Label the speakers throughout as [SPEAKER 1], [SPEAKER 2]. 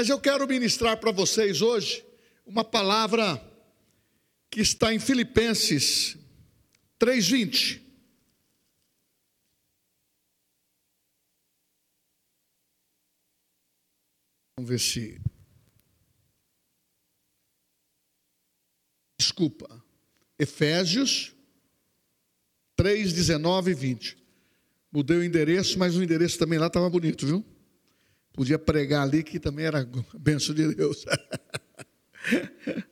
[SPEAKER 1] Mas eu quero ministrar para vocês hoje uma palavra que está em Filipenses 3:20. Vamos ver se Desculpa. Efésios 3, 19 e 20. Mudei o endereço, mas o endereço também lá estava bonito, viu? Podia pregar ali que também era benção de Deus.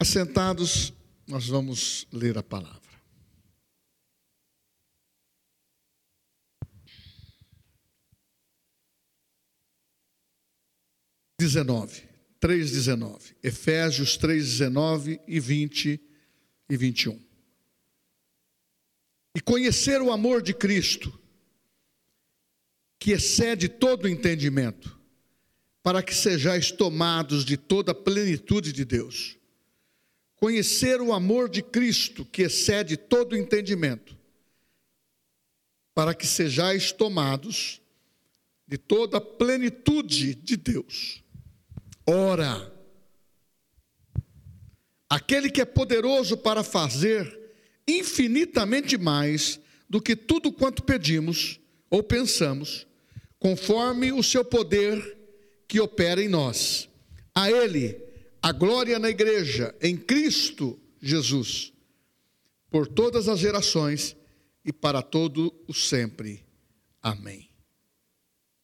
[SPEAKER 1] Assentados, nós vamos ler a palavra. Dezenove, três dezenove, Efésios três dezenove e vinte e vinte e um. E conhecer o amor de Cristo, que excede todo o entendimento, para que sejais tomados de toda a plenitude de Deus. Conhecer o amor de Cristo, que excede todo o entendimento, para que sejais tomados de toda a plenitude de Deus. Ora, aquele que é poderoso para fazer infinitamente mais do que tudo quanto pedimos ou pensamos, conforme o seu poder que opera em nós. A Ele a glória na igreja, em Cristo Jesus, por todas as gerações e para todo o sempre. Amém.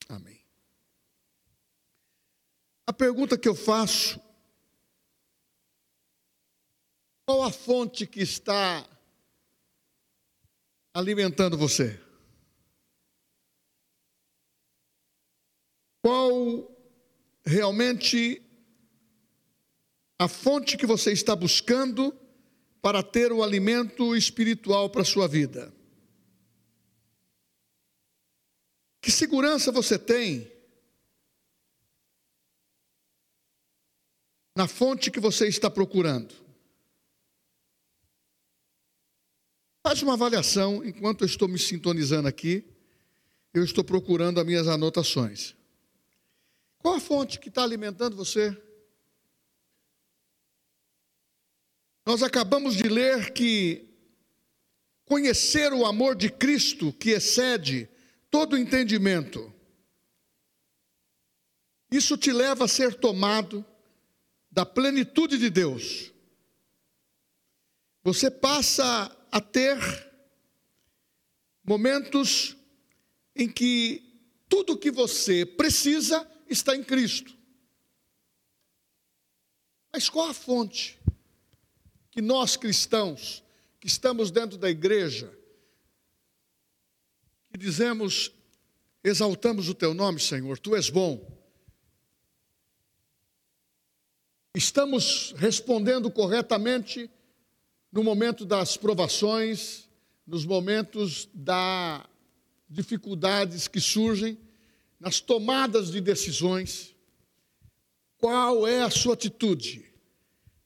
[SPEAKER 1] Amém. A pergunta que eu faço: qual a fonte que está alimentando você? Qual realmente a fonte que você está buscando para ter o alimento espiritual para a sua vida? Que segurança você tem na fonte que você está procurando? Faz uma avaliação enquanto eu estou me sintonizando aqui, eu estou procurando as minhas anotações. Qual a fonte que está alimentando você? Nós acabamos de ler que conhecer o amor de Cristo que excede todo entendimento, isso te leva a ser tomado da plenitude de Deus. Você passa a ter momentos em que tudo que você precisa está em Cristo. Mas qual a fonte que nós cristãos, que estamos dentro da igreja, que dizemos, exaltamos o teu nome, Senhor, tu és bom. Estamos respondendo corretamente no momento das provações, nos momentos das dificuldades que surgem, nas tomadas de decisões. Qual é a sua atitude?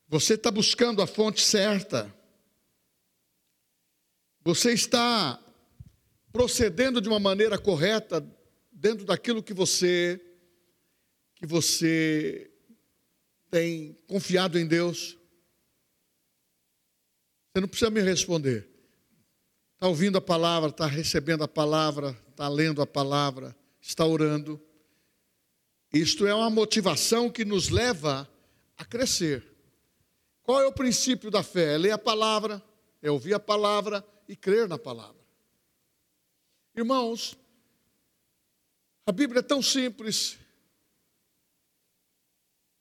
[SPEAKER 1] Você está buscando a fonte certa? Você está procedendo de uma maneira correta dentro daquilo que você que você tem confiado em Deus? Você não precisa me responder. Está ouvindo a palavra, está recebendo a palavra, está lendo a palavra, está orando. Isto é uma motivação que nos leva a crescer. Qual é o princípio da fé? É ler a palavra, é ouvir a palavra e crer na palavra. Irmãos, a Bíblia é tão simples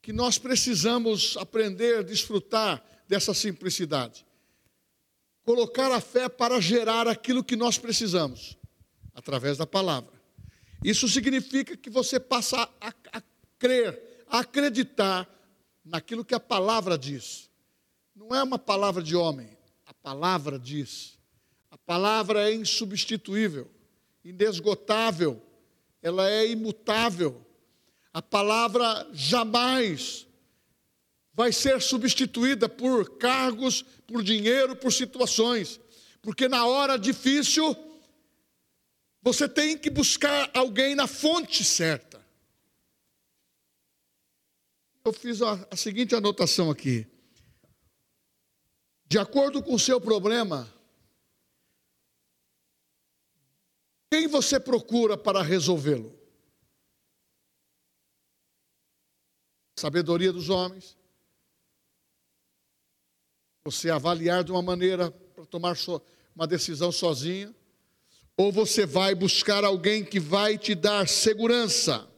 [SPEAKER 1] que nós precisamos aprender desfrutar dessa simplicidade colocar a fé para gerar aquilo que nós precisamos, através da palavra. Isso significa que você passa a, a, crer, a acreditar naquilo que a palavra diz. Não é uma palavra de homem, a palavra diz. A palavra é insubstituível, inesgotável, ela é imutável. A palavra jamais vai ser substituída por cargos, por dinheiro, por situações. Porque na hora difícil, você tem que buscar alguém na fonte certa. eu fiz a, a seguinte anotação aqui. De acordo com o seu problema, quem você procura para resolvê-lo? Sabedoria dos homens. Você avaliar de uma maneira para tomar uma decisão sozinho, ou você vai buscar alguém que vai te dar segurança.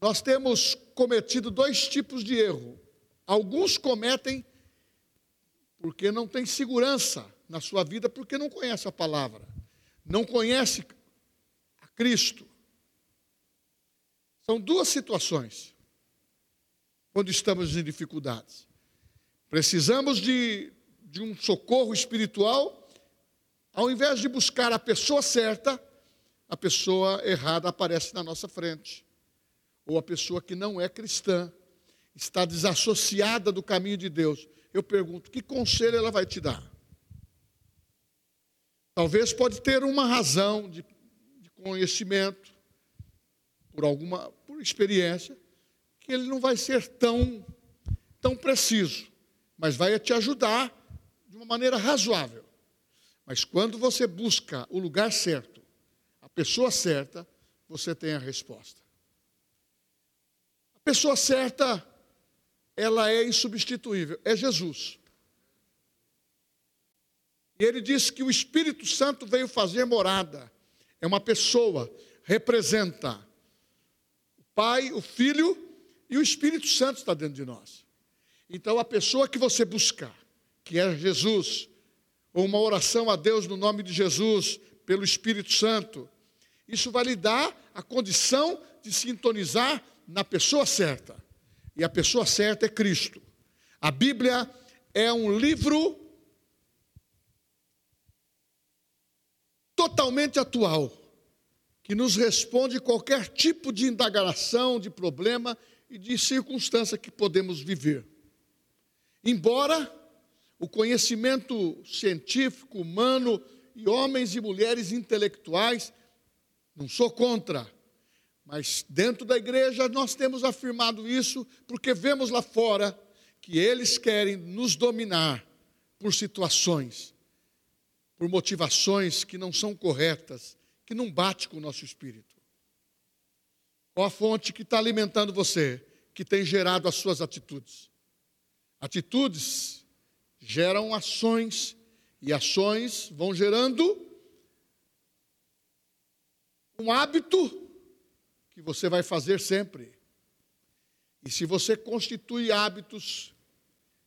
[SPEAKER 1] Nós temos cometido dois tipos de erro. Alguns cometem porque não tem segurança na sua vida, porque não conhece a palavra, não conhece a Cristo. São duas situações quando estamos em dificuldades. Precisamos de, de um socorro espiritual, ao invés de buscar a pessoa certa, a pessoa errada aparece na nossa frente ou a pessoa que não é cristã, está desassociada do caminho de Deus, eu pergunto: que conselho ela vai te dar? Talvez pode ter uma razão de, de conhecimento, por alguma, por experiência, que ele não vai ser tão, tão preciso, mas vai te ajudar de uma maneira razoável. Mas quando você busca o lugar certo, a pessoa certa, você tem a resposta pessoa certa, ela é insubstituível, é Jesus. E ele diz que o Espírito Santo veio fazer morada. É uma pessoa, representa o Pai, o Filho e o Espírito Santo está dentro de nós. Então a pessoa que você buscar, que é Jesus, ou uma oração a Deus no nome de Jesus, pelo Espírito Santo, isso vai lhe dar a condição de sintonizar na pessoa certa. E a pessoa certa é Cristo. A Bíblia é um livro totalmente atual, que nos responde qualquer tipo de indagação, de problema e de circunstância que podemos viver. Embora o conhecimento científico, humano e homens e mulheres intelectuais, não sou contra, mas dentro da igreja nós temos afirmado isso porque vemos lá fora que eles querem nos dominar por situações, por motivações que não são corretas, que não bate com o nosso espírito. Qual a fonte que está alimentando você, que tem gerado as suas atitudes? Atitudes geram ações, e ações vão gerando um hábito que você vai fazer sempre. E se você constitui hábitos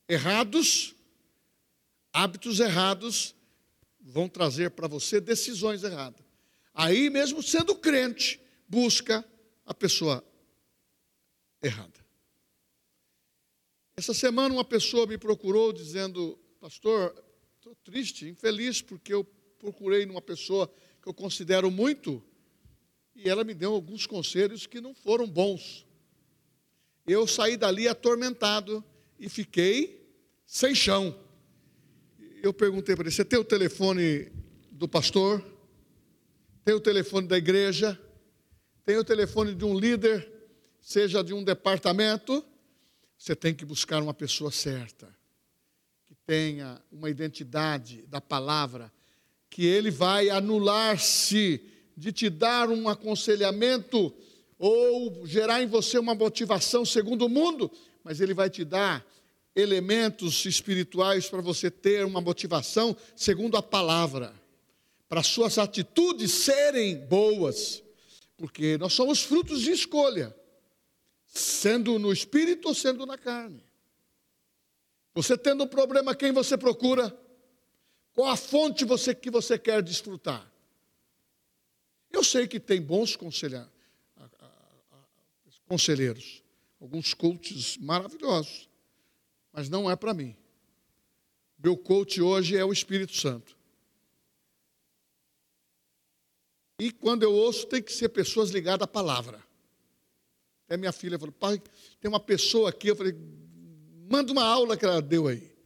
[SPEAKER 1] errados, hábitos errados vão trazer para você decisões erradas. Aí, mesmo sendo crente, busca a pessoa errada. Essa semana, uma pessoa me procurou dizendo: Pastor, estou triste, infeliz, porque eu procurei numa pessoa que eu considero muito e ela me deu alguns conselhos que não foram bons. Eu saí dali atormentado e fiquei sem chão. Eu perguntei para ele: Você tem o telefone do pastor? Tem o telefone da igreja? Tem o telefone de um líder, seja de um departamento? Você tem que buscar uma pessoa certa, que tenha uma identidade da palavra, que ele vai anular-se de te dar um aconselhamento ou gerar em você uma motivação segundo o mundo, mas ele vai te dar elementos espirituais para você ter uma motivação segundo a palavra, para suas atitudes serem boas, porque nós somos frutos de escolha, sendo no espírito ou sendo na carne. Você tendo um problema, quem você procura? Qual a fonte você, que você quer desfrutar? Eu sei que tem bons conselheiros, alguns coaches maravilhosos, mas não é para mim. Meu coach hoje é o Espírito Santo. E quando eu ouço, tem que ser pessoas ligadas à palavra. Até minha filha falou, pai, tem uma pessoa aqui. Eu falei, manda uma aula que ela deu aí.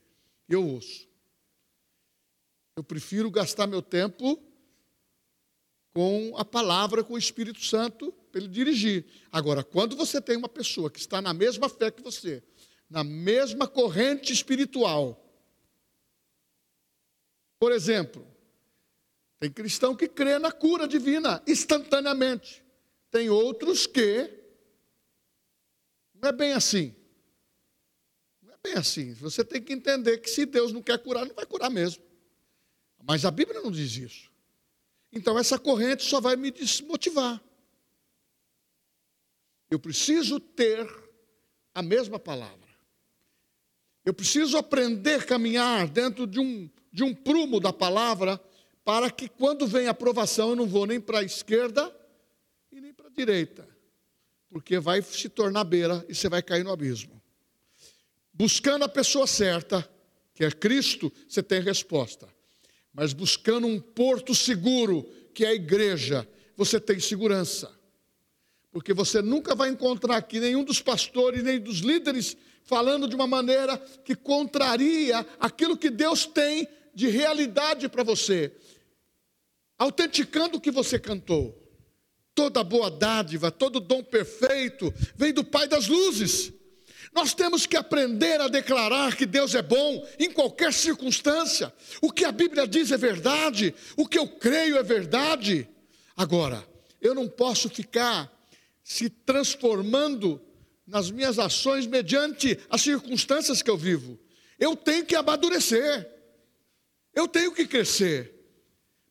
[SPEAKER 1] Eu ouço. Eu prefiro gastar meu tempo com a palavra, com o Espírito Santo, para ele dirigir. Agora, quando você tem uma pessoa que está na mesma fé que você, na mesma corrente espiritual, por exemplo, tem cristão que crê na cura divina instantaneamente. Tem outros que não é bem assim. Não é bem assim. Você tem que entender que se Deus não quer curar, não vai curar mesmo. Mas a Bíblia não diz isso. Então essa corrente só vai me desmotivar. Eu preciso ter a mesma palavra. Eu preciso aprender a caminhar dentro de um, de um prumo da palavra, para que quando vem a aprovação eu não vou nem para a esquerda e nem para a direita, porque vai se tornar beira e você vai cair no abismo. Buscando a pessoa certa, que é Cristo, você tem resposta. Mas buscando um porto seguro, que é a igreja, você tem segurança. Porque você nunca vai encontrar aqui nenhum dos pastores, nem dos líderes, falando de uma maneira que contraria aquilo que Deus tem de realidade para você, autenticando o que você cantou. Toda boa dádiva, todo dom perfeito vem do Pai das luzes. Nós temos que aprender a declarar que Deus é bom em qualquer circunstância. O que a Bíblia diz é verdade, o que eu creio é verdade. Agora, eu não posso ficar se transformando nas minhas ações mediante as circunstâncias que eu vivo. Eu tenho que amadurecer. Eu tenho que crescer.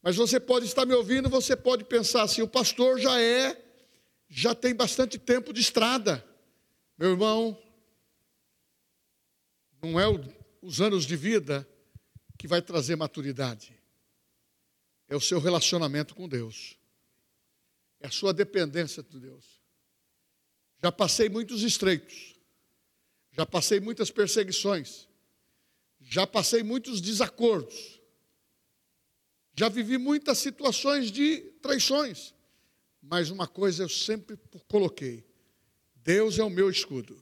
[SPEAKER 1] Mas você pode estar me ouvindo, você pode pensar assim: o pastor já é, já tem bastante tempo de estrada. Meu irmão, não é os anos de vida que vai trazer maturidade, é o seu relacionamento com Deus, é a sua dependência de Deus. Já passei muitos estreitos, já passei muitas perseguições, já passei muitos desacordos, já vivi muitas situações de traições, mas uma coisa eu sempre coloquei: Deus é o meu escudo.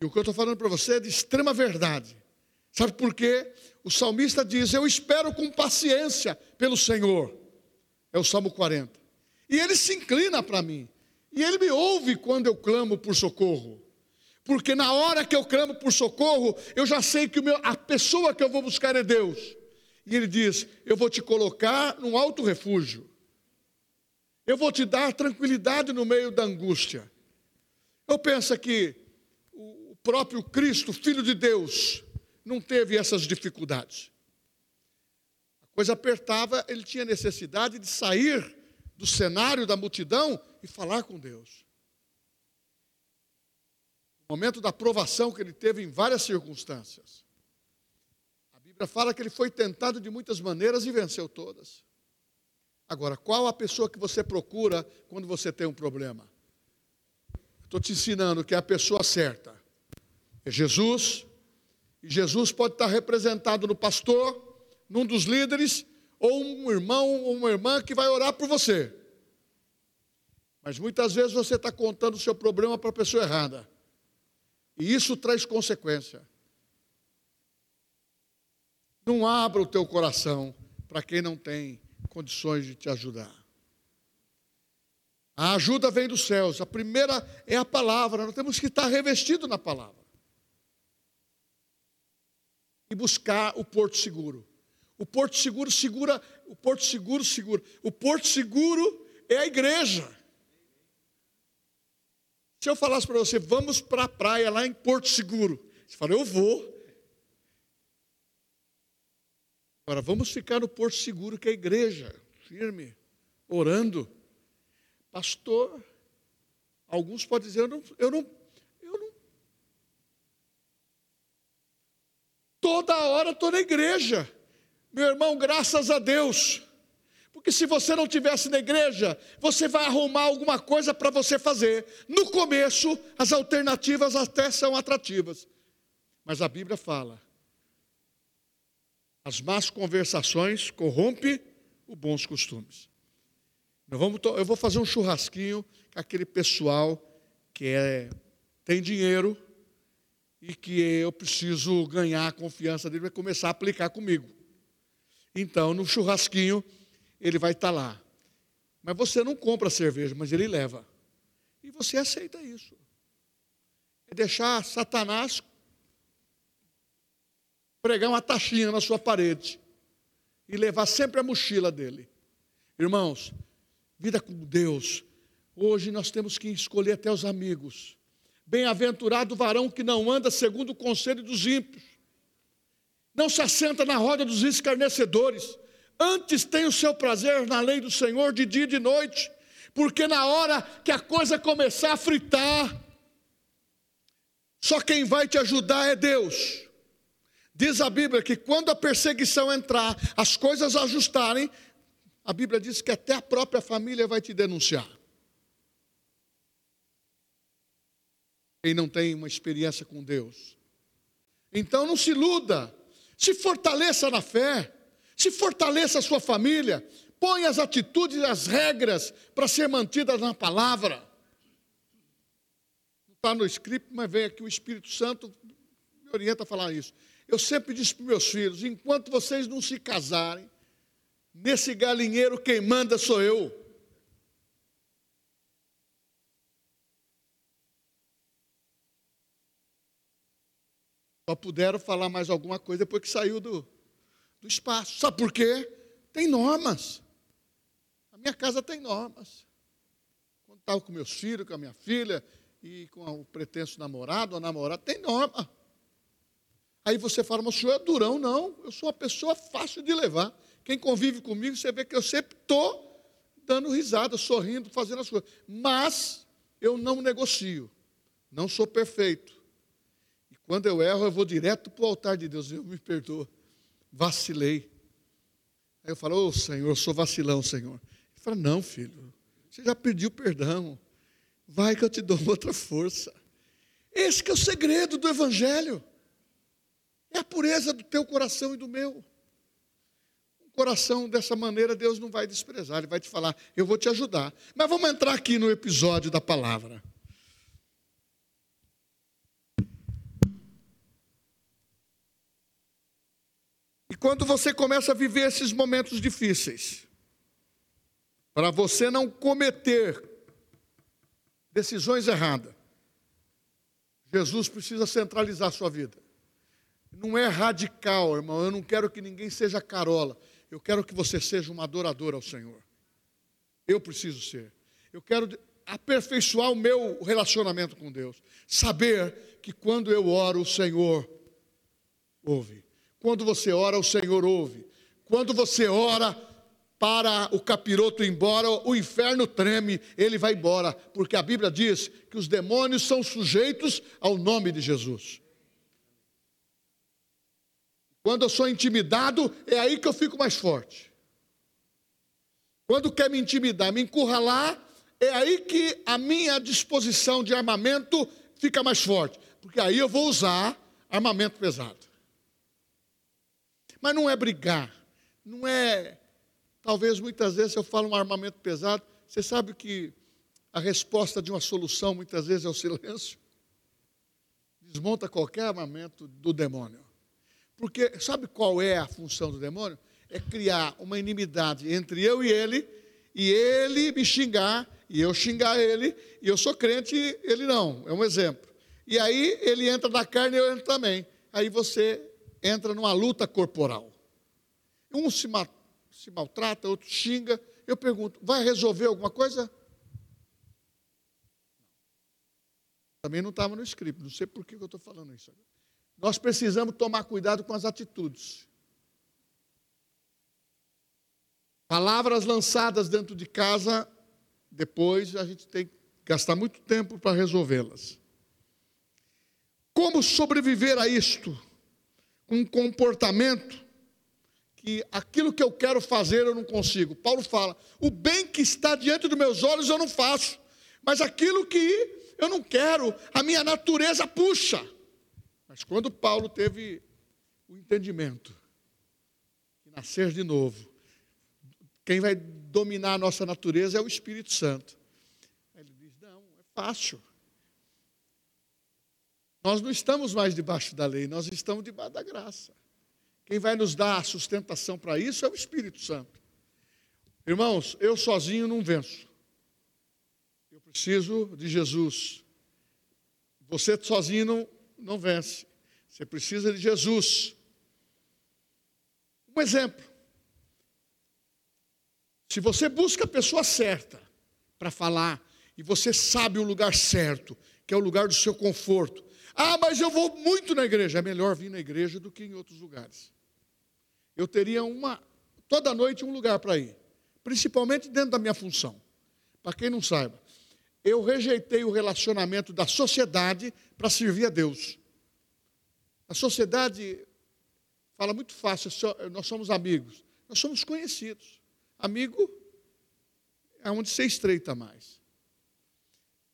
[SPEAKER 1] E o que eu estou falando para você é de extrema verdade. Sabe por quê? O salmista diz: Eu espero com paciência pelo Senhor. É o Salmo 40. E ele se inclina para mim. E ele me ouve quando eu clamo por socorro porque na hora que eu clamo por socorro, eu já sei que meu, a pessoa que eu vou buscar é Deus. E ele diz: Eu vou te colocar num alto refúgio, eu vou te dar tranquilidade no meio da angústia. Eu penso que o próprio Cristo, Filho de Deus, não teve essas dificuldades. A coisa apertava, ele tinha necessidade de sair do cenário da multidão e falar com Deus momento da provação que ele teve em várias circunstâncias. Bíblia fala que ele foi tentado de muitas maneiras e venceu todas. Agora, qual a pessoa que você procura quando você tem um problema? Estou te ensinando que é a pessoa certa. É Jesus, e Jesus pode estar representado no pastor, num dos líderes, ou um irmão ou uma irmã que vai orar por você. Mas muitas vezes você está contando o seu problema para a pessoa errada. E isso traz consequência. Não abra o teu coração para quem não tem condições de te ajudar. A ajuda vem dos céus. A primeira é a palavra. Nós temos que estar revestido na palavra. E buscar o porto seguro. O porto seguro segura, o porto seguro segura. O porto seguro é a igreja. Se eu falasse para você, vamos para a praia lá em Porto Seguro, você fala, eu vou. Agora, vamos ficar no Porto Seguro, que é a igreja, firme, orando. Pastor, alguns podem dizer, eu não, eu não, eu não. Toda hora estou na igreja. Meu irmão, graças a Deus. Porque se você não tivesse na igreja, você vai arrumar alguma coisa para você fazer. No começo, as alternativas até são atrativas. Mas a Bíblia fala: as más conversações corrompem os bons costumes. Vamos, eu vou fazer um churrasquinho com aquele pessoal que é, tem dinheiro e que eu preciso ganhar a confiança dele para começar a aplicar comigo. Então, no churrasquinho, ele vai estar lá. Mas você não compra cerveja, mas ele leva. E você aceita isso. É deixar Satanás pregar uma taxinha na sua parede e levar sempre a mochila dele. Irmãos, vida com Deus. Hoje nós temos que escolher até os amigos. Bem-aventurado o varão que não anda segundo o conselho dos ímpios, não se assenta na roda dos escarnecedores, antes tem o seu prazer na lei do Senhor de dia e de noite, porque na hora que a coisa começar a fritar, só quem vai te ajudar é Deus. Diz a Bíblia que quando a perseguição entrar, as coisas ajustarem, a Bíblia diz que até a própria família vai te denunciar. Quem não tem uma experiência com Deus. Então não se iluda, se fortaleça na fé, se fortaleça a sua família, põe as atitudes as regras para ser mantidas na palavra. Não está no script, mas vem aqui o Espírito Santo me orienta a falar isso. Eu sempre disse para meus filhos: enquanto vocês não se casarem, nesse galinheiro quem manda sou eu. Só puderam falar mais alguma coisa depois que saiu do, do espaço. Sabe por quê? Tem normas. A minha casa tem normas. Quando estava com meus filhos, com a minha filha e com o pretenso namorado ou namorada, tem norma. Aí você fala, mas o senhor é durão? Não, eu sou uma pessoa fácil de levar. Quem convive comigo, você vê que eu sempre estou dando risada, sorrindo, fazendo as coisas. Mas eu não negocio. Não sou perfeito. E quando eu erro, eu vou direto para o altar de Deus. Eu me perdoa. Vacilei. Aí eu falo, ô oh, Senhor, eu sou vacilão, Senhor. Ele fala, não, filho, você já pediu perdão. Vai que eu te dou outra força. Esse que é o segredo do Evangelho. É a pureza do teu coração e do meu. Um coração dessa maneira Deus não vai desprezar, Ele vai te falar, eu vou te ajudar. Mas vamos entrar aqui no episódio da palavra. E quando você começa a viver esses momentos difíceis, para você não cometer decisões erradas, Jesus precisa centralizar a sua vida não é radical, irmão. Eu não quero que ninguém seja carola. Eu quero que você seja uma adoradora ao Senhor. Eu preciso ser. Eu quero aperfeiçoar o meu relacionamento com Deus. Saber que quando eu oro, o Senhor ouve. Quando você ora, o Senhor ouve. Quando você ora para o capiroto ir embora, o inferno treme, ele vai embora, porque a Bíblia diz que os demônios são sujeitos ao nome de Jesus. Quando eu sou intimidado, é aí que eu fico mais forte. Quando quer me intimidar, me encurralar, é aí que a minha disposição de armamento fica mais forte. Porque aí eu vou usar armamento pesado. Mas não é brigar, não é. Talvez muitas vezes eu falo um armamento pesado, você sabe que a resposta de uma solução muitas vezes é o silêncio. Desmonta qualquer armamento do demônio. Porque sabe qual é a função do demônio? É criar uma inimidade entre eu e ele, e ele me xingar, e eu xingar ele, e eu sou crente e ele não. É um exemplo. E aí ele entra na carne e eu entro também. Aí você entra numa luta corporal. Um se, ma se maltrata, outro xinga. Eu pergunto, vai resolver alguma coisa? Também não estava no script, não sei por que eu estou falando isso agora nós precisamos tomar cuidado com as atitudes. Palavras lançadas dentro de casa, depois a gente tem que gastar muito tempo para resolvê-las. Como sobreviver a isto? Um comportamento que aquilo que eu quero fazer eu não consigo. Paulo fala: o bem que está diante dos meus olhos eu não faço, mas aquilo que eu não quero, a minha natureza puxa. Mas quando Paulo teve o entendimento que nascer de novo, quem vai dominar a nossa natureza é o Espírito Santo. Ele diz: não, é fácil. Nós não estamos mais debaixo da lei, nós estamos debaixo da graça. Quem vai nos dar a sustentação para isso é o Espírito Santo. Irmãos, eu sozinho não venço. Eu preciso de Jesus. Você sozinho não, não vence. Você precisa de Jesus. Um exemplo. Se você busca a pessoa certa para falar, e você sabe o lugar certo, que é o lugar do seu conforto. Ah, mas eu vou muito na igreja. É melhor vir na igreja do que em outros lugares. Eu teria uma, toda noite um lugar para ir, principalmente dentro da minha função. Para quem não saiba, eu rejeitei o relacionamento da sociedade para servir a Deus. A sociedade fala muito fácil, nós somos amigos. Nós somos conhecidos. Amigo é onde você estreita mais.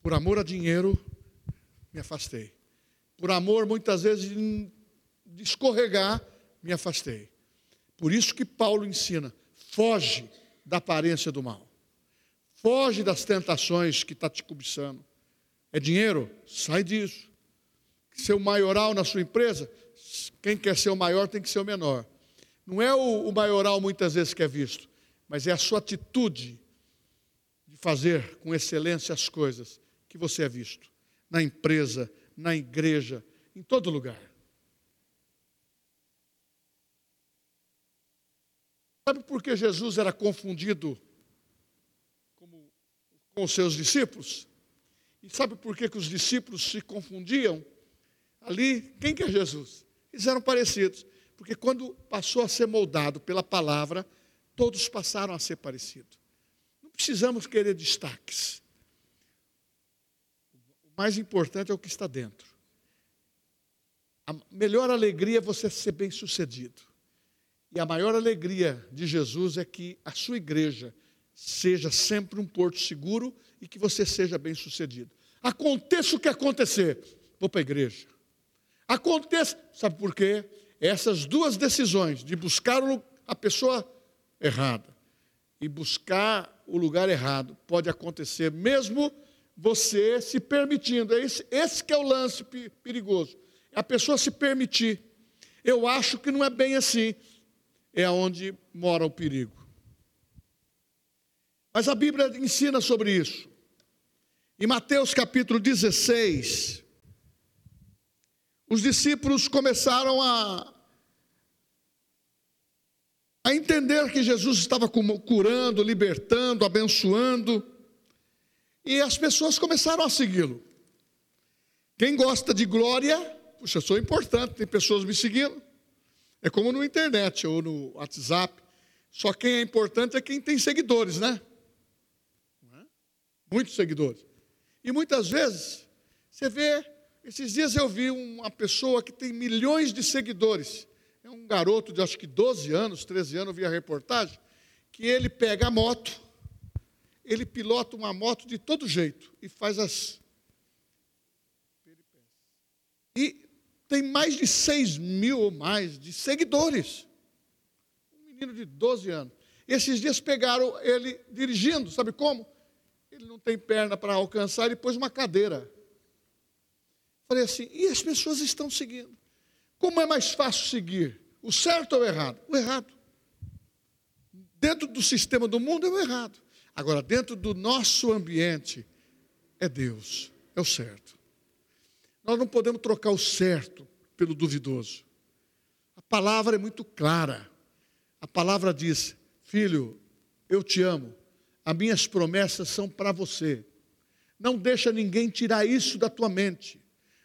[SPEAKER 1] Por amor a dinheiro, me afastei. Por amor, muitas vezes, de escorregar, me afastei. Por isso que Paulo ensina: foge da aparência do mal. Foge das tentações que está te cobiçando. É dinheiro? Sai disso. Ser o maioral na sua empresa? Quem quer ser o maior tem que ser o menor. Não é o, o maioral muitas vezes que é visto, mas é a sua atitude de fazer com excelência as coisas que você é visto. Na empresa, na igreja, em todo lugar. Sabe por que Jesus era confundido com os seus discípulos? E sabe por que, que os discípulos se confundiam? Ali, quem que é Jesus? Eles eram parecidos, porque quando passou a ser moldado pela palavra, todos passaram a ser parecidos. Não precisamos querer destaques. O mais importante é o que está dentro. A melhor alegria é você ser bem sucedido. E a maior alegria de Jesus é que a sua igreja seja sempre um porto seguro e que você seja bem sucedido. Aconteça o que acontecer, vou para a igreja. Aconteça, sabe por quê? Essas duas decisões de buscar a pessoa errada e buscar o lugar errado pode acontecer mesmo você se permitindo. Esse, esse que é o lance perigoso. É a pessoa se permitir. Eu acho que não é bem assim é onde mora o perigo. Mas a Bíblia ensina sobre isso. Em Mateus capítulo 16, os discípulos começaram a, a entender que Jesus estava curando, libertando, abençoando, e as pessoas começaram a segui-lo. Quem gosta de glória, puxa, eu sou importante, tem pessoas me seguindo. É como no internet ou no WhatsApp. Só quem é importante é quem tem seguidores, né? Muitos seguidores. E muitas vezes, você vê, esses dias eu vi uma pessoa que tem milhões de seguidores. É um garoto de acho que 12 anos, 13 anos, eu vi a reportagem, que ele pega a moto, ele pilota uma moto de todo jeito e faz as. E tem mais de 6 mil ou mais de seguidores. Um menino de 12 anos. Esses dias pegaram ele dirigindo, sabe como? Ele não tem perna para alcançar, ele pôs uma cadeira. Falei assim, e as pessoas estão seguindo. Como é mais fácil seguir? O certo ou o errado? O errado. Dentro do sistema do mundo é o errado. Agora, dentro do nosso ambiente, é Deus, é o certo. Nós não podemos trocar o certo pelo duvidoso. A palavra é muito clara. A palavra diz: Filho, eu te amo. As minhas promessas são para você. Não deixa ninguém tirar isso da tua mente.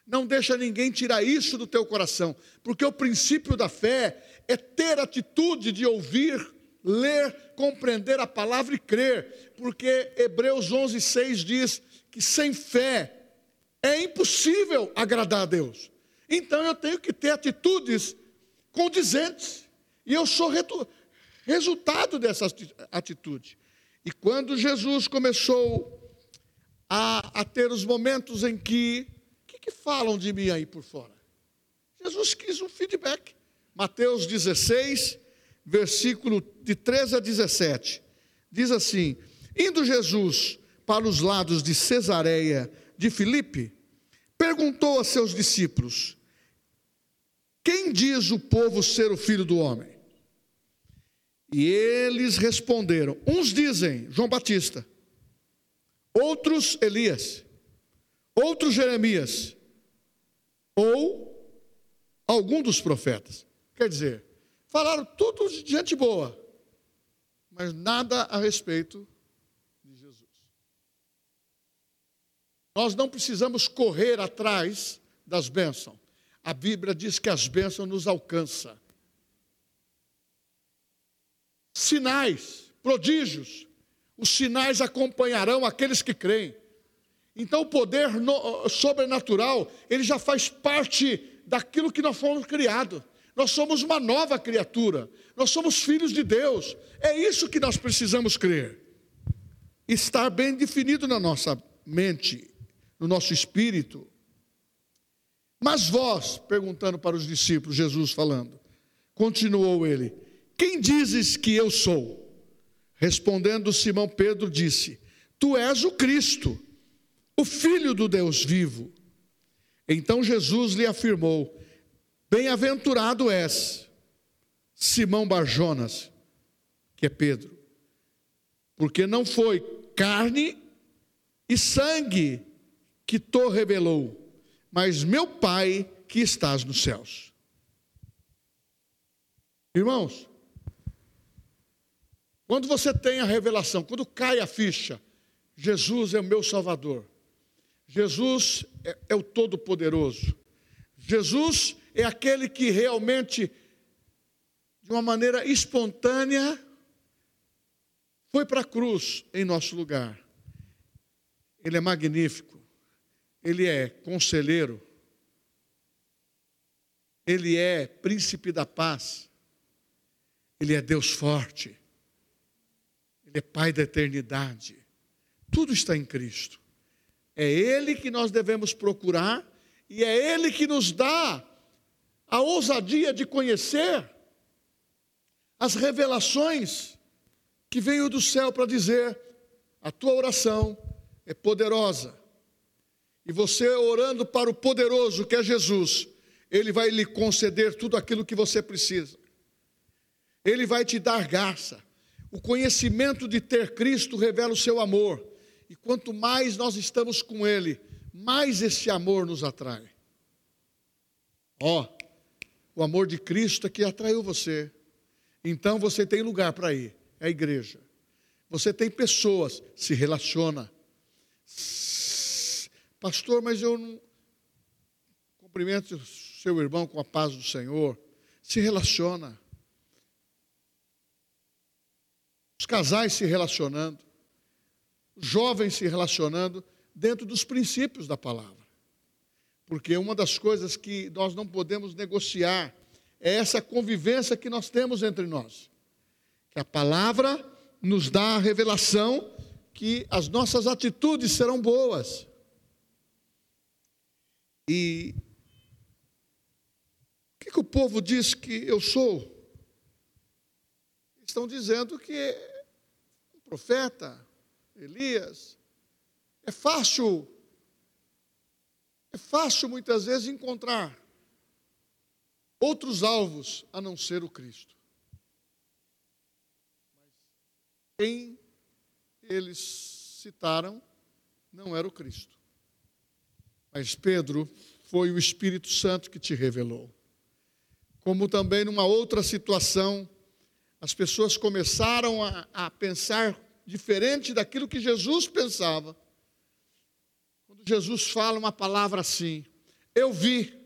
[SPEAKER 1] Não deixa ninguém tirar isso do teu coração, porque o princípio da fé é ter atitude de ouvir, ler, compreender a palavra e crer, porque Hebreus 11:6 diz que sem fé é impossível agradar a Deus. Então eu tenho que ter atitudes condizentes. E eu sou resultado dessa atitude. E quando Jesus começou a, a ter os momentos em que, o que, que falam de mim aí por fora? Jesus quis um feedback. Mateus 16, versículo de 13 a 17. Diz assim: Indo Jesus para os lados de Cesareia de Filipe, perguntou a seus discípulos: Quem diz o povo ser o filho do homem? E eles responderam: uns dizem João Batista, outros Elias, outros Jeremias, ou algum dos profetas. Quer dizer, falaram tudo de gente boa, mas nada a respeito de Jesus. Nós não precisamos correr atrás das bênçãos. A Bíblia diz que as bênçãos nos alcançam. Sinais, prodígios, os sinais acompanharão aqueles que creem. Então o poder no, sobrenatural, ele já faz parte daquilo que nós fomos criados. Nós somos uma nova criatura. Nós somos filhos de Deus. É isso que nós precisamos crer. Estar bem definido na nossa mente, no nosso espírito. Mas vós, perguntando para os discípulos, Jesus falando, continuou ele: Quem dizes que eu sou? Respondendo Simão Pedro, disse: Tu és o Cristo, o Filho do Deus vivo. Então Jesus lhe afirmou: Bem-aventurado és, Simão Barjonas, que é Pedro, porque não foi carne e sangue que te revelou, mas meu Pai que estás nos céus. Irmãos, quando você tem a revelação, quando cai a ficha, Jesus é o meu Salvador, Jesus é, é o Todo-Poderoso, Jesus é aquele que realmente, de uma maneira espontânea, foi para a cruz em nosso lugar. Ele é magnífico. Ele é conselheiro, ele é príncipe da paz, ele é Deus forte, ele é Pai da eternidade. Tudo está em Cristo. É Ele que nós devemos procurar e é Ele que nos dá a ousadia de conhecer as revelações que veio do céu para dizer: a tua oração é poderosa, e você orando para o poderoso que é Jesus, ele vai lhe conceder tudo aquilo que você precisa. Ele vai te dar graça. O conhecimento de ter Cristo revela o seu amor. E quanto mais nós estamos com Ele, mais esse amor nos atrai. Ó, oh, o amor de Cristo é que atraiu você. Então você tem lugar para ir, é a igreja. Você tem pessoas, se relaciona. Pastor, mas eu não. Cumprimente o seu irmão com a paz do Senhor. Se relaciona. Os casais se relacionando. Os jovens se relacionando dentro dos princípios da palavra. Porque uma das coisas que nós não podemos negociar é essa convivência que nós temos entre nós. Que a palavra nos dá a revelação que as nossas atitudes serão boas. E o que, que o povo diz que eu sou? Estão dizendo que profeta, Elias. É fácil, é fácil muitas vezes encontrar outros alvos a não ser o Cristo. Quem eles citaram não era o Cristo. Mas Pedro, foi o Espírito Santo que te revelou. Como também numa outra situação, as pessoas começaram a, a pensar diferente daquilo que Jesus pensava. Quando Jesus fala uma palavra assim, eu vi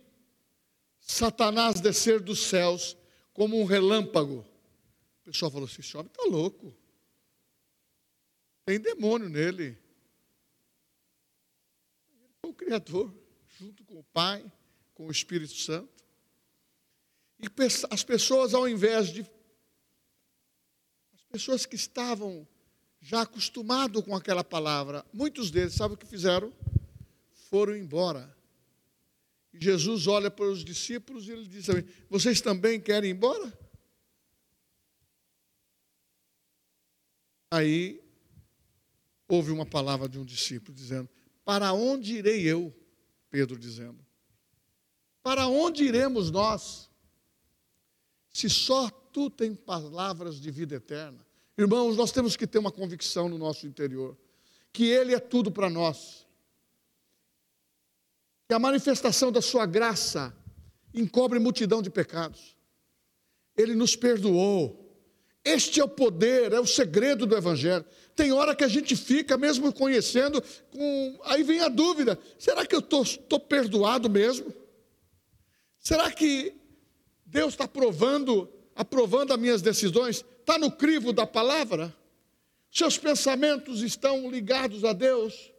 [SPEAKER 1] Satanás descer dos céus como um relâmpago. O pessoal falou assim: esse homem está louco. Tem demônio nele o Criador, junto com o Pai, com o Espírito Santo. E as pessoas, ao invés de. As pessoas que estavam já acostumados com aquela palavra, muitos deles, sabe o que fizeram? Foram embora. E Jesus olha para os discípulos e ele diz: Vocês também querem ir embora? Aí houve uma palavra de um discípulo dizendo: para onde irei eu? Pedro dizendo. Para onde iremos nós? Se só tu tem palavras de vida eterna. Irmãos, nós temos que ter uma convicção no nosso interior, que Ele é tudo para nós. Que a manifestação da Sua graça encobre multidão de pecados. Ele nos perdoou. Este é o poder, é o segredo do Evangelho. Tem hora que a gente fica, mesmo conhecendo, com... aí vem a dúvida: será que eu estou perdoado mesmo? Será que Deus está aprovando, aprovando as minhas decisões? Está no crivo da palavra? Seus pensamentos estão ligados a Deus?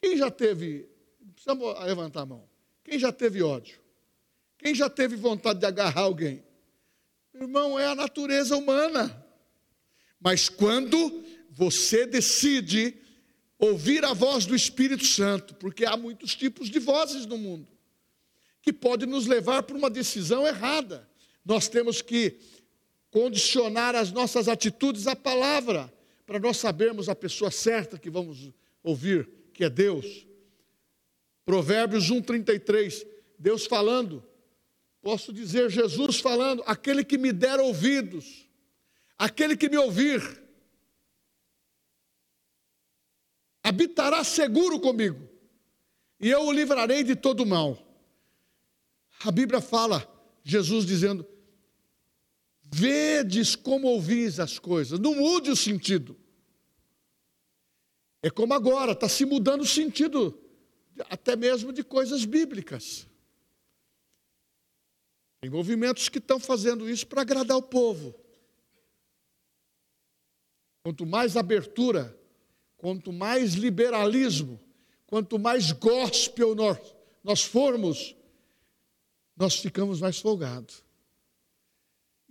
[SPEAKER 1] Quem já teve, precisamos levantar a mão, quem já teve ódio? Quem já teve vontade de agarrar alguém? Irmão, é a natureza humana. Mas quando você decide ouvir a voz do Espírito Santo, porque há muitos tipos de vozes no mundo, que pode nos levar para uma decisão errada. Nós temos que condicionar as nossas atitudes à palavra, para nós sabermos a pessoa certa que vamos ouvir, que é Deus. Provérbios 1:33, Deus falando, posso dizer Jesus falando, aquele que me der ouvidos, aquele que me ouvir, habitará seguro comigo, e eu o livrarei de todo mal. A Bíblia fala, Jesus dizendo: Vedes como ouvis as coisas, não mude o sentido. É como agora, está se mudando o sentido, até mesmo de coisas bíblicas. Tem movimentos que estão fazendo isso para agradar o povo. Quanto mais abertura, quanto mais liberalismo, quanto mais gospel nós, nós formos, nós ficamos mais folgados.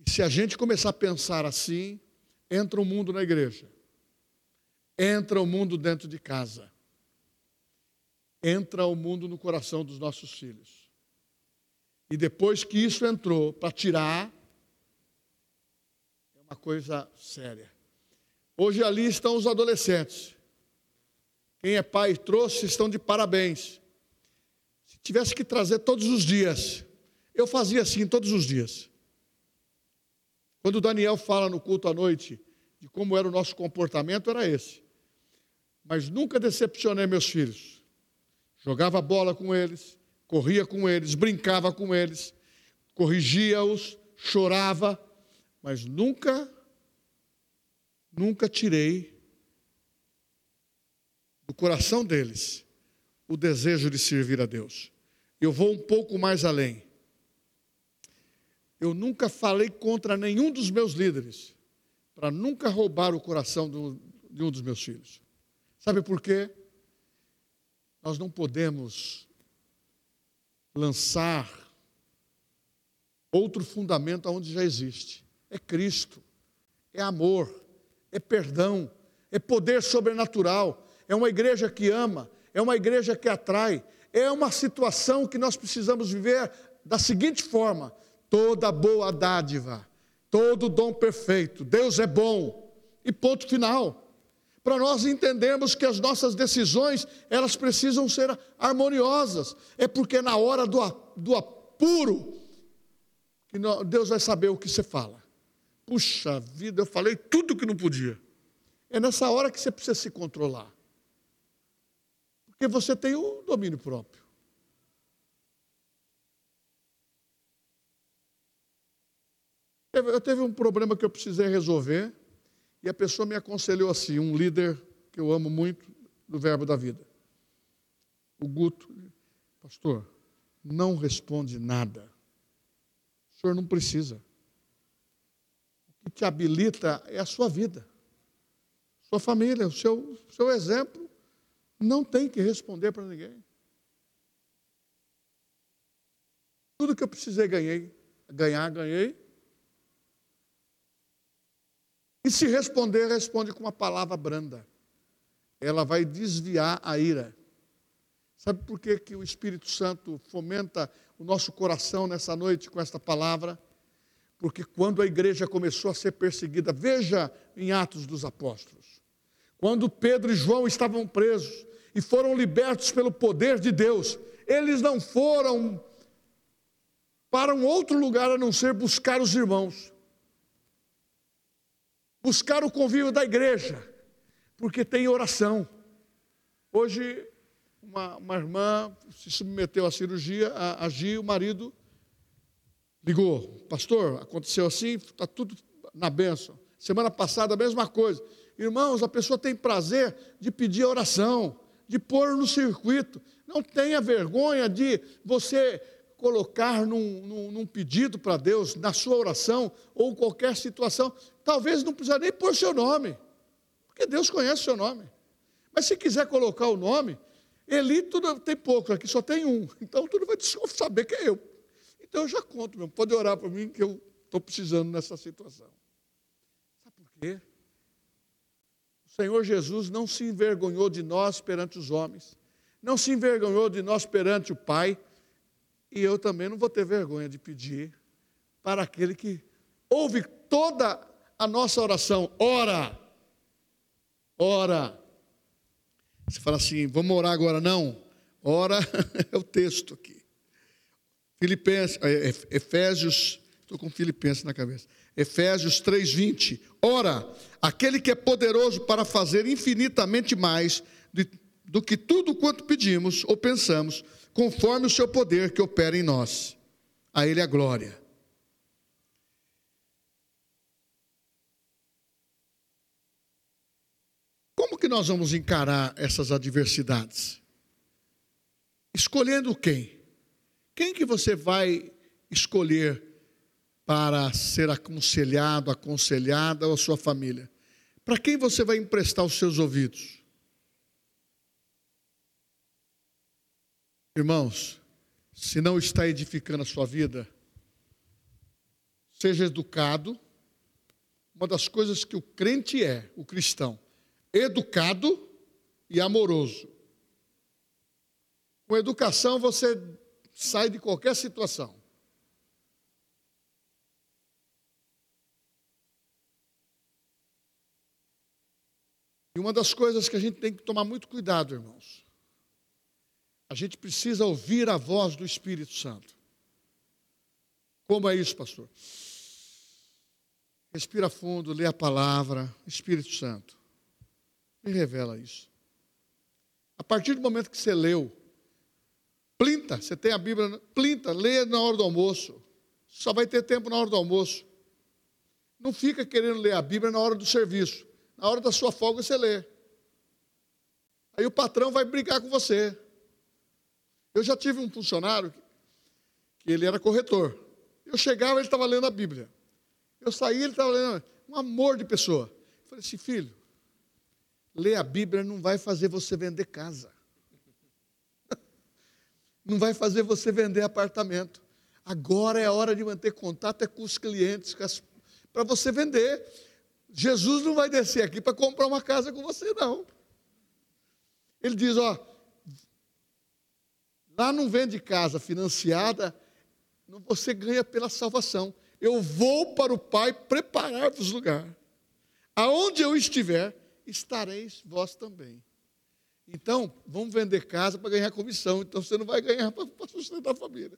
[SPEAKER 1] E se a gente começar a pensar assim, entra o mundo na igreja, entra o mundo dentro de casa, entra o mundo no coração dos nossos filhos. E depois que isso entrou para tirar, é uma coisa séria. Hoje ali estão os adolescentes. Quem é pai trouxe, estão de parabéns. Se tivesse que trazer todos os dias, eu fazia assim todos os dias. Quando Daniel fala no culto à noite de como era o nosso comportamento, era esse. Mas nunca decepcionei meus filhos. Jogava bola com eles, corria com eles, brincava com eles, corrigia-os, chorava, mas nunca, nunca tirei do coração deles o desejo de servir a Deus. Eu vou um pouco mais além. Eu nunca falei contra nenhum dos meus líderes, para nunca roubar o coração de um dos meus filhos. Sabe por quê? Nós não podemos lançar outro fundamento onde já existe. É Cristo, é amor, é perdão, é poder sobrenatural, é uma igreja que ama, é uma igreja que atrai, é uma situação que nós precisamos viver da seguinte forma: toda boa dádiva, todo dom perfeito. Deus é bom. E ponto final. Para nós entendermos que as nossas decisões, elas precisam ser harmoniosas. É porque na hora do, do apuro, que Deus vai saber o que você fala. Puxa vida, eu falei tudo que não podia. É nessa hora que você precisa se controlar. Porque você tem o domínio próprio. Eu teve um problema que eu precisei resolver e a pessoa me aconselhou assim, um líder que eu amo muito do Verbo da Vida. O Guto, pastor, não responde nada. O senhor não precisa. O que te habilita é a sua vida, sua família, o seu, seu exemplo. Não tem que responder para ninguém. Tudo que eu precisei ganhei, ganhar, ganhei. E se responder, responde com uma palavra branda. Ela vai desviar a ira. Sabe por que, que o Espírito Santo fomenta o nosso coração nessa noite com esta palavra? Porque quando a igreja começou a ser perseguida, veja em Atos dos Apóstolos, quando Pedro e João estavam presos e foram libertos pelo poder de Deus, eles não foram para um outro lugar a não ser buscar os irmãos, buscar o convívio da igreja, porque tem oração. Hoje, uma, uma irmã se submeteu à cirurgia, a, a Gi, o marido ligou, pastor, aconteceu assim, está tudo na bênção. Semana passada, a mesma coisa. Irmãos, a pessoa tem prazer de pedir oração, de pôr no circuito. Não tenha vergonha de você colocar num, num, num pedido para Deus, na sua oração ou qualquer situação. Talvez não precisa nem pôr seu nome, porque Deus conhece seu nome. Mas se quiser colocar o nome, Eli tudo, tem pouco, aqui só tem um. Então tudo vai saber que é eu. Então eu já conto mesmo. Pode orar para mim que eu estou precisando nessa situação. Sabe por quê? O Senhor Jesus não se envergonhou de nós perante os homens, não se envergonhou de nós perante o Pai, e eu também não vou ter vergonha de pedir para aquele que ouve toda a nossa oração. Ora, ora. Você fala assim, vamos orar agora? Não. Ora é o texto aqui. Filipenses, é, é, Efésios, estou com Filipenses na cabeça. Efésios 3:20. Ora, aquele que é poderoso para fazer infinitamente mais do que tudo quanto pedimos ou pensamos, conforme o seu poder que opera em nós. A ele a glória. Como que nós vamos encarar essas adversidades? Escolhendo quem? Quem que você vai escolher para ser aconselhado, aconselhada ou a sua família? Para quem você vai emprestar os seus ouvidos? Irmãos, se não está edificando a sua vida, seja educado. Uma das coisas que o crente é, o cristão, educado e amoroso. Com educação você sai de qualquer situação. E uma das coisas que a gente tem que tomar muito cuidado, irmãos, a gente precisa ouvir a voz do Espírito Santo. Como é isso, pastor? Respira fundo, lê a palavra, Espírito Santo, me revela isso. A partir do momento que você leu, Plinta, você tem a Bíblia, plinta, lê na hora do almoço. Só vai ter tempo na hora do almoço. Não fica querendo ler a Bíblia na hora do serviço. Na hora da sua folga você lê. Aí o patrão vai brigar com você. Eu já tive um funcionário que ele era corretor. Eu chegava, ele estava lendo a Bíblia. Eu saía, ele estava lendo. Um amor de pessoa. Eu falei assim, filho, ler a Bíblia não vai fazer você vender casa não vai fazer você vender apartamento. Agora é a hora de manter contato é com os clientes, para você vender. Jesus não vai descer aqui para comprar uma casa com você, não. Ele diz: ó, lá não vende casa financiada, você ganha pela salvação. Eu vou para o Pai preparar-vos lugar. Aonde eu estiver, estareis vós também. Então, vamos vender casa para ganhar comissão. Então, você não vai ganhar para sustentar a família.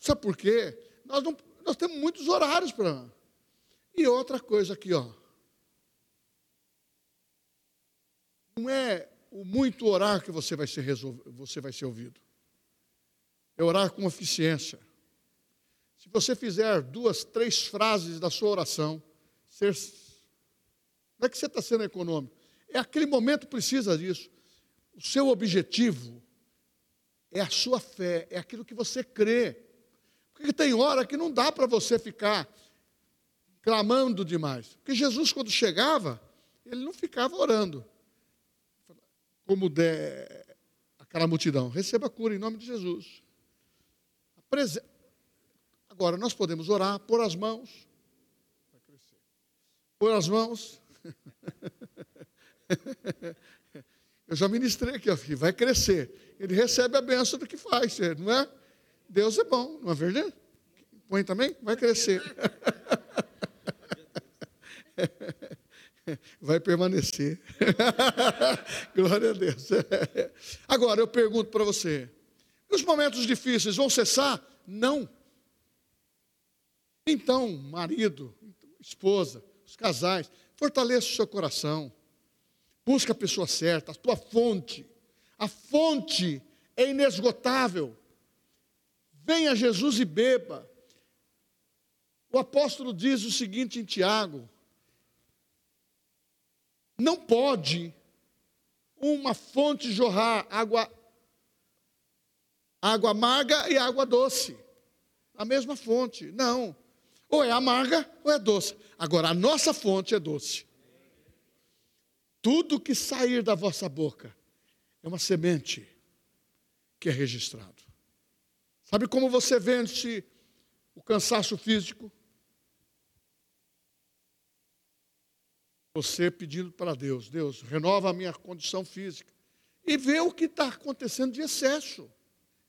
[SPEAKER 1] Sabe por quê? Nós, não, nós temos muitos horários para. E outra coisa aqui, ó. Não é o muito orar que você vai ser, resolv... você vai ser ouvido. É orar com eficiência. Se você fizer duas, três frases da sua oração, ser... não é que você está sendo econômico. É aquele momento precisa disso. O seu objetivo é a sua fé, é aquilo que você crê. Porque tem hora que não dá para você ficar clamando demais. Porque Jesus, quando chegava, ele não ficava orando. Como der aquela multidão. Receba a cura em nome de Jesus. Agora, nós podemos orar, pôr as mãos. Pôr as mãos. Eu já ministrei aqui, ó, vai crescer. Ele recebe a benção do que faz, não é? Deus é bom, não é verdade? Põe também? Vai crescer. Vai permanecer. Glória a Deus. Agora eu pergunto para você: os momentos difíceis vão cessar? Não. Então, marido, esposa, os casais, fortaleça o seu coração. Busca a pessoa certa, a tua fonte. A fonte é inesgotável. Venha Jesus e beba. O apóstolo diz o seguinte em Tiago: Não pode uma fonte jorrar água água amarga e água doce. A mesma fonte. Não. Ou é amarga ou é doce. Agora, a nossa fonte é doce. Tudo que sair da vossa boca é uma semente que é registrado. Sabe como você vence o cansaço físico? Você pedindo para Deus, Deus, renova a minha condição física. E vê o que está acontecendo de excesso.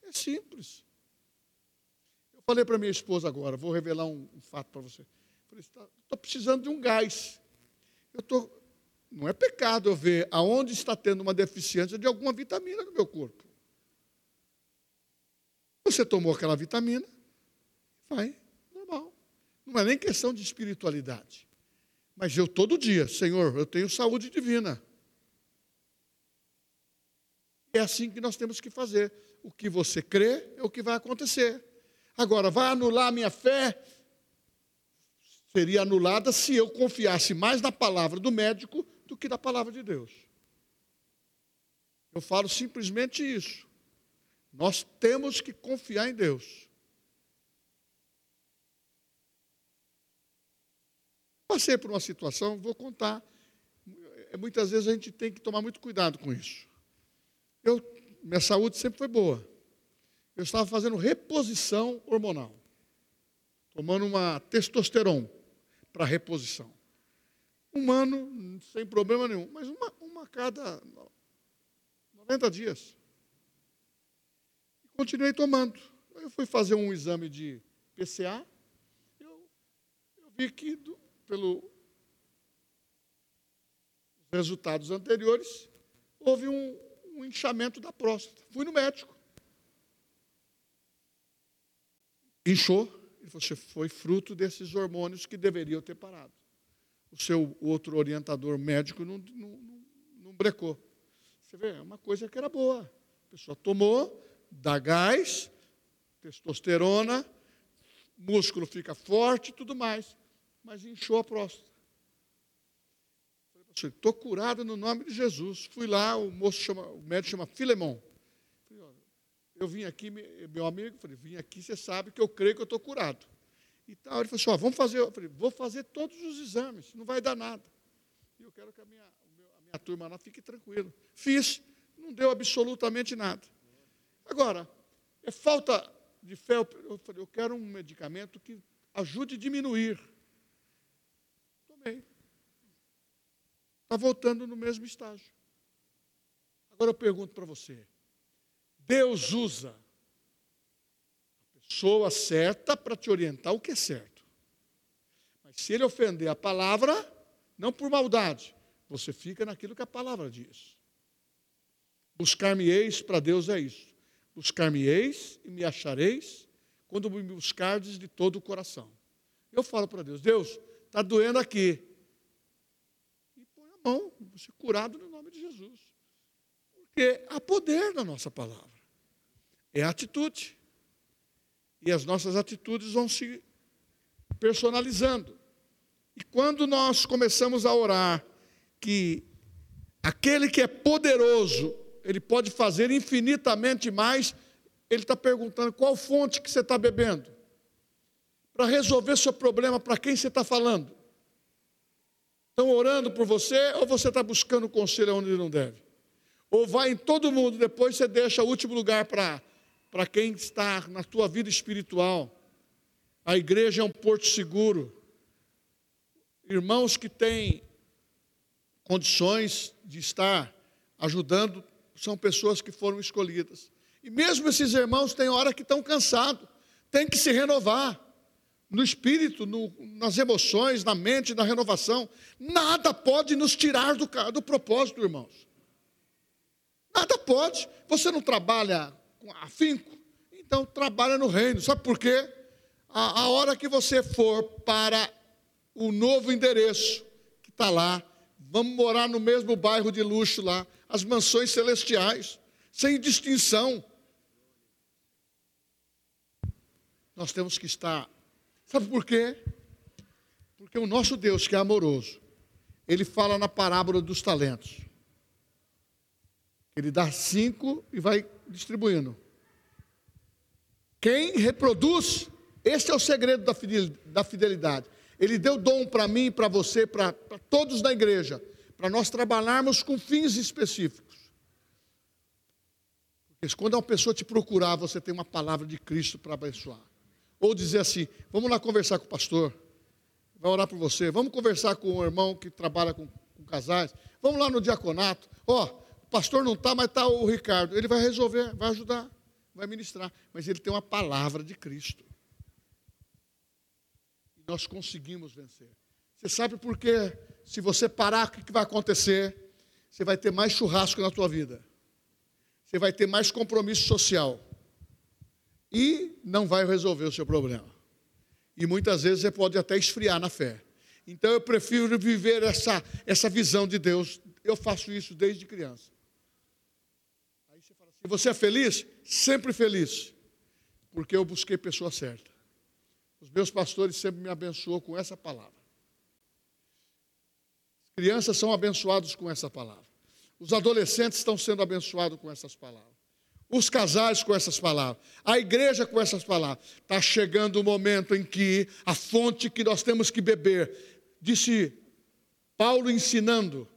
[SPEAKER 1] É simples. Falei para minha esposa agora, vou revelar um, um fato para você. Estou tá, precisando de um gás. Eu tô, não é pecado eu ver aonde está tendo uma deficiência de alguma vitamina no meu corpo. Você tomou aquela vitamina, vai, normal. Não é nem questão de espiritualidade. Mas eu todo dia, Senhor, eu tenho saúde divina. É assim que nós temos que fazer. O que você crê é o que vai acontecer. Agora, vai anular a minha fé? Seria anulada se eu confiasse mais na palavra do médico do que na palavra de Deus. Eu falo simplesmente isso. Nós temos que confiar em Deus. Passei por uma situação, vou contar. É, muitas vezes a gente tem que tomar muito cuidado com isso. Eu, minha saúde sempre foi boa. Eu estava fazendo reposição hormonal, tomando uma testosterona para reposição. Um ano, sem problema nenhum, mas uma, uma cada 90 dias. Continuei tomando. Eu fui fazer um exame de PCA. Eu, eu vi que, do, pelo resultados anteriores, houve um, um inchamento da próstata. Fui no médico. Inchou. Ele foi fruto desses hormônios que deveriam ter parado. O seu outro orientador médico não, não, não, não brecou. Você vê, é uma coisa que era boa. A pessoa tomou, dá gás, testosterona, músculo fica forte e tudo mais. Mas inchou a próstata. Estou curado no nome de Jesus. Fui lá, o moço chama, o médico chama Filemon. Eu vim aqui, meu amigo, falei, vim aqui, você sabe que eu creio que eu estou curado. E tal, ele falou assim, ó, vamos fazer, eu falei, vou fazer todos os exames, não vai dar nada. E eu quero que a minha, a minha turma lá fique tranquila. Fiz, não deu absolutamente nada. Agora, é falta de fé. Eu falei, eu quero um medicamento que ajude a diminuir. Tomei. Está voltando no mesmo estágio. Agora eu pergunto para você: Deus usa a pessoa certa para te orientar o que é certo. Mas se ele ofender a palavra, não por maldade, você fica naquilo que a palavra diz. Buscar-me-eis para Deus é isso. Buscar-me-eis e me achareis quando me buscardes de todo o coração. Eu falo para Deus, Deus, está doendo aqui. E põe a mão, você curado no nome de Jesus. Porque há poder na nossa palavra. É atitude. E as nossas atitudes vão se personalizando. E quando nós começamos a orar que aquele que é poderoso ele pode fazer infinitamente mais. Ele está perguntando qual fonte que você está bebendo. Para resolver seu problema, para quem você está falando? Estão orando por você ou você está buscando conselho onde não deve? Ou vai em todo mundo, depois você deixa o último lugar para, para quem está na tua vida espiritual. A igreja é um porto seguro. Irmãos que têm condições de estar ajudando são pessoas que foram escolhidas. E mesmo esses irmãos têm hora que estão cansados, tem que se renovar no espírito, no, nas emoções, na mente, na renovação. Nada pode nos tirar do, do propósito, irmãos. Nada pode. Você não trabalha com afinco, então trabalha no reino. Sabe por quê? a, a hora que você for para o novo endereço, que está lá, vamos morar no mesmo bairro de luxo lá, as mansões celestiais, sem distinção. Nós temos que estar. Sabe por quê? Porque o nosso Deus, que é amoroso, ele fala na parábola dos talentos. Ele dá cinco e vai distribuindo. Quem reproduz, esse é o segredo da fidelidade. Ele deu dom para mim, para você, para todos da igreja, para nós trabalharmos com fins específicos. Porque quando uma pessoa te procurar, você tem uma palavra de Cristo para abençoar. Ou dizer assim: vamos lá conversar com o pastor, vai orar por você, vamos conversar com o irmão que trabalha com, com casais, vamos lá no diaconato. Ó, oh, pastor não está, mas está o Ricardo. Ele vai resolver, vai ajudar, vai ministrar. Mas ele tem uma palavra de Cristo nós conseguimos vencer. Você sabe por quê? Se você parar, o que vai acontecer? Você vai ter mais churrasco na tua vida. Você vai ter mais compromisso social. E não vai resolver o seu problema. E muitas vezes você pode até esfriar na fé. Então eu prefiro viver essa, essa visão de Deus. Eu faço isso desde criança. Assim: você é feliz? Sempre feliz. Porque eu busquei pessoa certa. Os meus pastores sempre me abençoou com essa palavra. As crianças são abençoados com essa palavra. Os adolescentes estão sendo abençoados com essas palavras. Os casais com essas palavras. A igreja com essas palavras. Está chegando o momento em que a fonte que nós temos que beber, disse Paulo ensinando,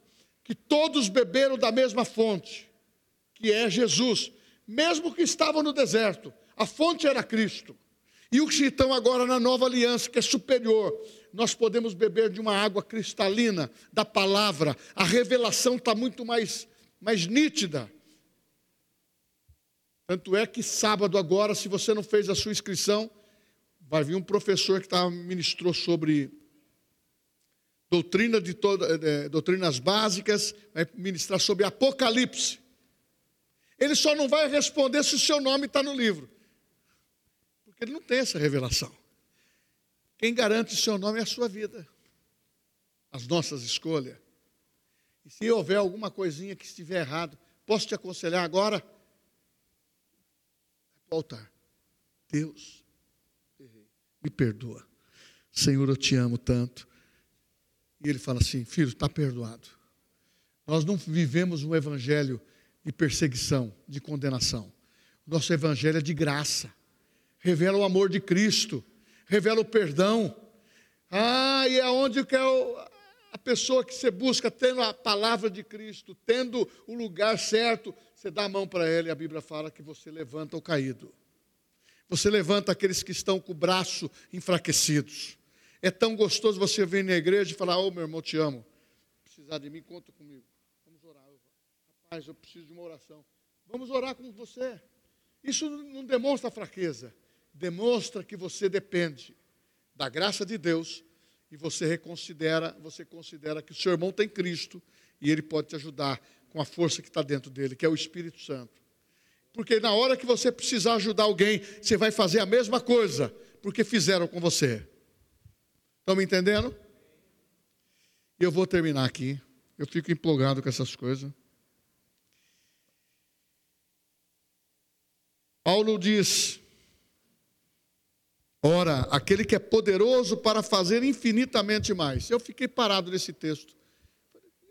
[SPEAKER 1] que todos beberam da mesma fonte, que é Jesus, mesmo que estavam no deserto. A fonte era Cristo. E os que estão agora na nova aliança, que é superior, nós podemos beber de uma água cristalina da palavra, a revelação está muito mais, mais nítida. Tanto é que sábado agora, se você não fez a sua inscrição, vai vir um professor que tá, ministrou sobre doutrina de toda, é, doutrinas básicas, vai ministrar sobre Apocalipse. Ele só não vai responder se o seu nome está no livro. Porque ele não tem essa revelação. Quem garante o seu nome é a sua vida, as nossas escolhas. E se houver alguma coisinha que estiver errado, posso te aconselhar agora? Voltar. Deus, me perdoa. Senhor, eu te amo tanto. E ele fala assim: Filho, está perdoado. Nós não vivemos um evangelho de perseguição, de condenação. Nosso evangelho é de graça revela o amor de Cristo, revela o perdão. Ah, e é onde que é a pessoa que você busca, tendo a palavra de Cristo, tendo o lugar certo, você dá a mão para ela e a Bíblia fala que você levanta o caído. Você levanta aqueles que estão com o braço enfraquecidos. É tão gostoso você vir na igreja e falar: Ô oh, meu irmão, te amo. Precisar de mim, conta comigo. Eu preciso de uma oração. Vamos orar com você. Isso não demonstra fraqueza demonstra que você depende da graça de Deus e você reconsidera, você considera que o seu irmão tem Cristo e ele pode te ajudar com a força que está dentro dele, que é o Espírito Santo. Porque na hora que você precisar ajudar alguém, você vai fazer a mesma coisa, porque fizeram com você. Estão me entendendo? Eu vou terminar aqui. Eu fico empolgado com essas coisas. Paulo diz Ora, aquele que é poderoso para fazer infinitamente mais. Eu fiquei parado nesse texto.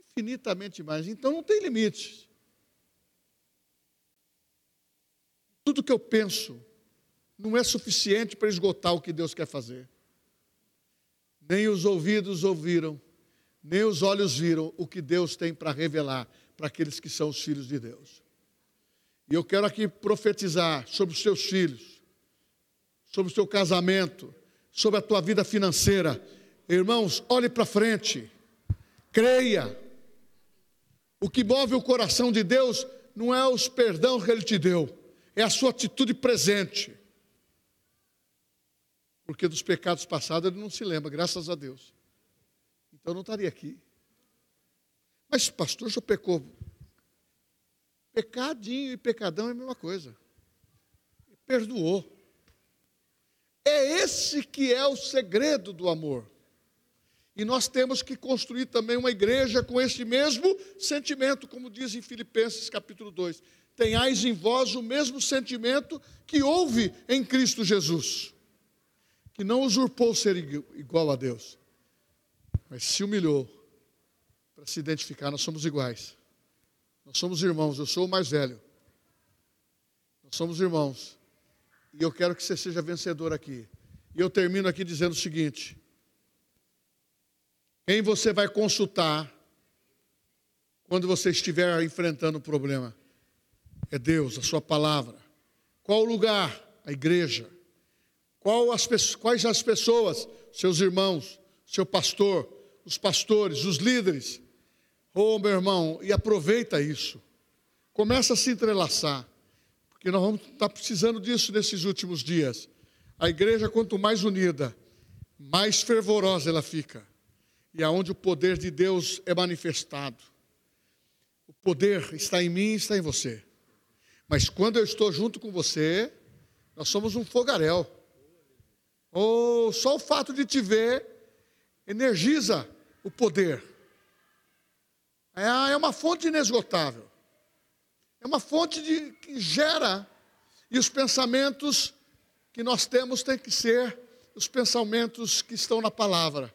[SPEAKER 1] Infinitamente mais. Então não tem limite. Tudo que eu penso não é suficiente para esgotar o que Deus quer fazer. Nem os ouvidos ouviram, nem os olhos viram o que Deus tem para revelar para aqueles que são os filhos de Deus. E eu quero aqui profetizar sobre os seus filhos sobre o seu casamento, sobre a tua vida financeira. Irmãos, olhe para frente, creia. O que move o coração de Deus não é os perdão que Ele te deu, é a sua atitude presente. Porque dos pecados passados Ele não se lembra, graças a Deus. Então eu não estaria aqui. Mas, pastor, já pecou. Pecadinho e pecadão é a mesma coisa. Perdoou. É esse que é o segredo do amor. E nós temos que construir também uma igreja com esse mesmo sentimento, como diz em Filipenses capítulo 2. Tenhais em vós o mesmo sentimento que houve em Cristo Jesus, que não usurpou ser igual a Deus, mas se humilhou para se identificar. Nós somos iguais, nós somos irmãos. Eu sou o mais velho, nós somos irmãos, e eu quero que você seja vencedor aqui. E eu termino aqui dizendo o seguinte: quem você vai consultar quando você estiver enfrentando o um problema? É Deus, a sua palavra. Qual o lugar? A igreja. As, quais as pessoas? Seus irmãos, seu pastor, os pastores, os líderes. Oh, meu irmão, e aproveita isso. Começa a se entrelaçar, porque nós vamos estar precisando disso nesses últimos dias. A igreja, quanto mais unida, mais fervorosa ela fica e aonde o poder de Deus é manifestado. O poder está em mim e está em você. Mas quando eu estou junto com você, nós somos um fogaréu. Ou oh, só o fato de te ver energiza o poder. É, é uma fonte inesgotável. É uma fonte de, que gera, e os pensamentos que nós temos têm que ser os pensamentos que estão na palavra.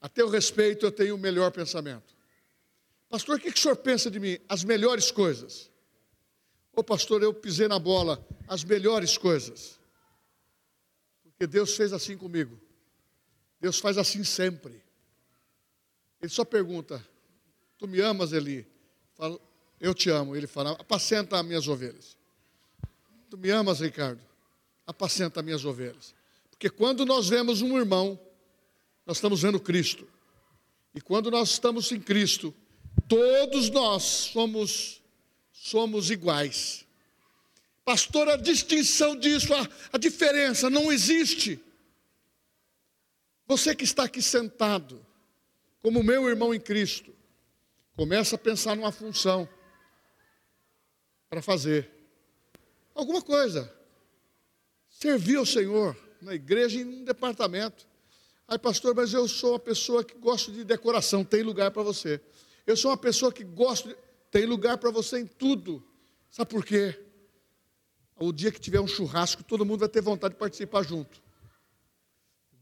[SPEAKER 1] A teu respeito, eu tenho o melhor pensamento. Pastor, o que, que o senhor pensa de mim? As melhores coisas. Ô pastor, eu pisei na bola, as melhores coisas. Porque Deus fez assim comigo. Deus faz assim sempre. Ele só pergunta: Tu me amas, Eli? Falo, eu te amo. Ele fala: Apacenta as minhas ovelhas. Tu me amas, Ricardo? Apacenta as minhas ovelhas. Porque quando nós vemos um irmão nós estamos vendo Cristo. E quando nós estamos em Cristo, todos nós somos somos iguais. Pastor, a distinção disso, a, a diferença não existe. Você que está aqui sentado, como meu irmão em Cristo, começa a pensar numa função para fazer alguma coisa. Servir ao Senhor na igreja em um departamento. Ai, pastor, mas eu sou uma pessoa que gosto de decoração, tem lugar para você. Eu sou uma pessoa que gosto de... Tem lugar para você em tudo. Sabe por quê? O dia que tiver um churrasco, todo mundo vai ter vontade de participar junto.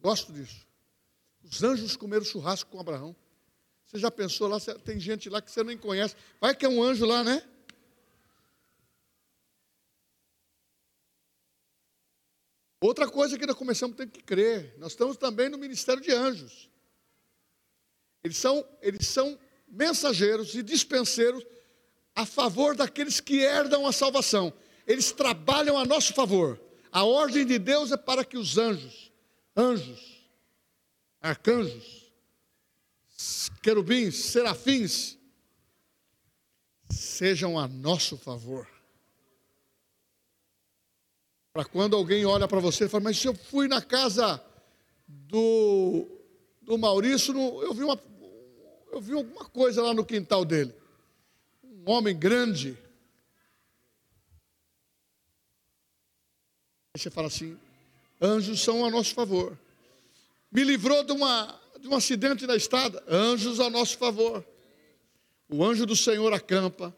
[SPEAKER 1] Gosto disso. Os anjos comeram churrasco com Abraão. Você já pensou lá? Tem gente lá que você nem conhece. Vai que é um anjo lá, né? Outra coisa que nós começamos a ter que crer, nós estamos também no ministério de anjos. Eles são, eles são mensageiros e dispenseiros a favor daqueles que herdam a salvação. Eles trabalham a nosso favor. A ordem de Deus é para que os anjos, anjos, arcanjos, querubins, serafins, sejam a nosso favor. Para quando alguém olha para você e fala, mas eu fui na casa do, do Maurício, eu vi, uma, eu vi alguma coisa lá no quintal dele. Um homem grande. Aí você fala assim, anjos são a nosso favor. Me livrou de, uma, de um acidente na estrada, anjos a nosso favor. O anjo do Senhor acampa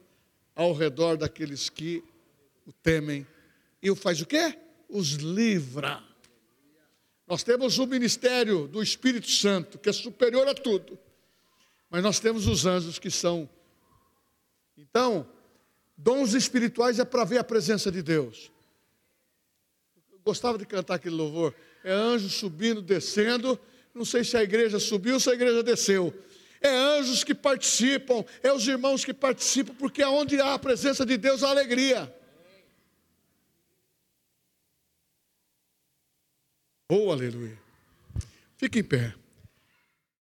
[SPEAKER 1] ao redor daqueles que o temem e o faz o quê? Os livra. Nós temos o ministério do Espírito Santo, que é superior a tudo. Mas nós temos os anjos que são. Então, dons espirituais é para ver a presença de Deus. Eu gostava de cantar aquele louvor. É anjo subindo, descendo. Não sei se a igreja subiu ou se a igreja desceu. É anjos que participam, é os irmãos que participam, porque aonde há a presença de Deus há alegria. Oh, aleluia. Fique em pé.